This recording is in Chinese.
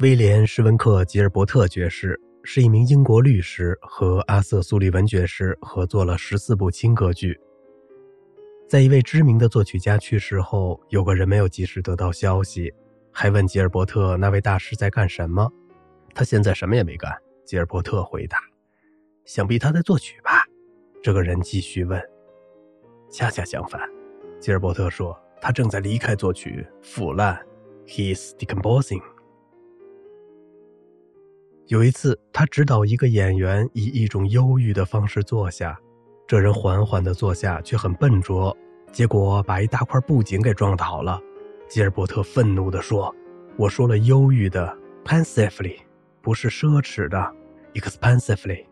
威廉·施温克·吉尔伯特爵士是一名英国律师，和阿瑟·苏利文爵士合作了十四部轻歌剧。在一位知名的作曲家去世后，有个人没有及时得到消息，还问吉尔伯特那位大师在干什么。他现在什么也没干，吉尔伯特回答：“想必他在作曲吧。”这个人继续问：“恰恰相反。”吉尔伯特说：“他正在离开作曲，腐烂 He is decomposing。”有一次，他指导一个演员以一种忧郁的方式坐下，这人缓缓地坐下，却很笨拙，结果把一大块布景给撞倒了。吉尔伯特愤怒地说：“我说了忧郁的，pensively，不是奢侈的，expensively。”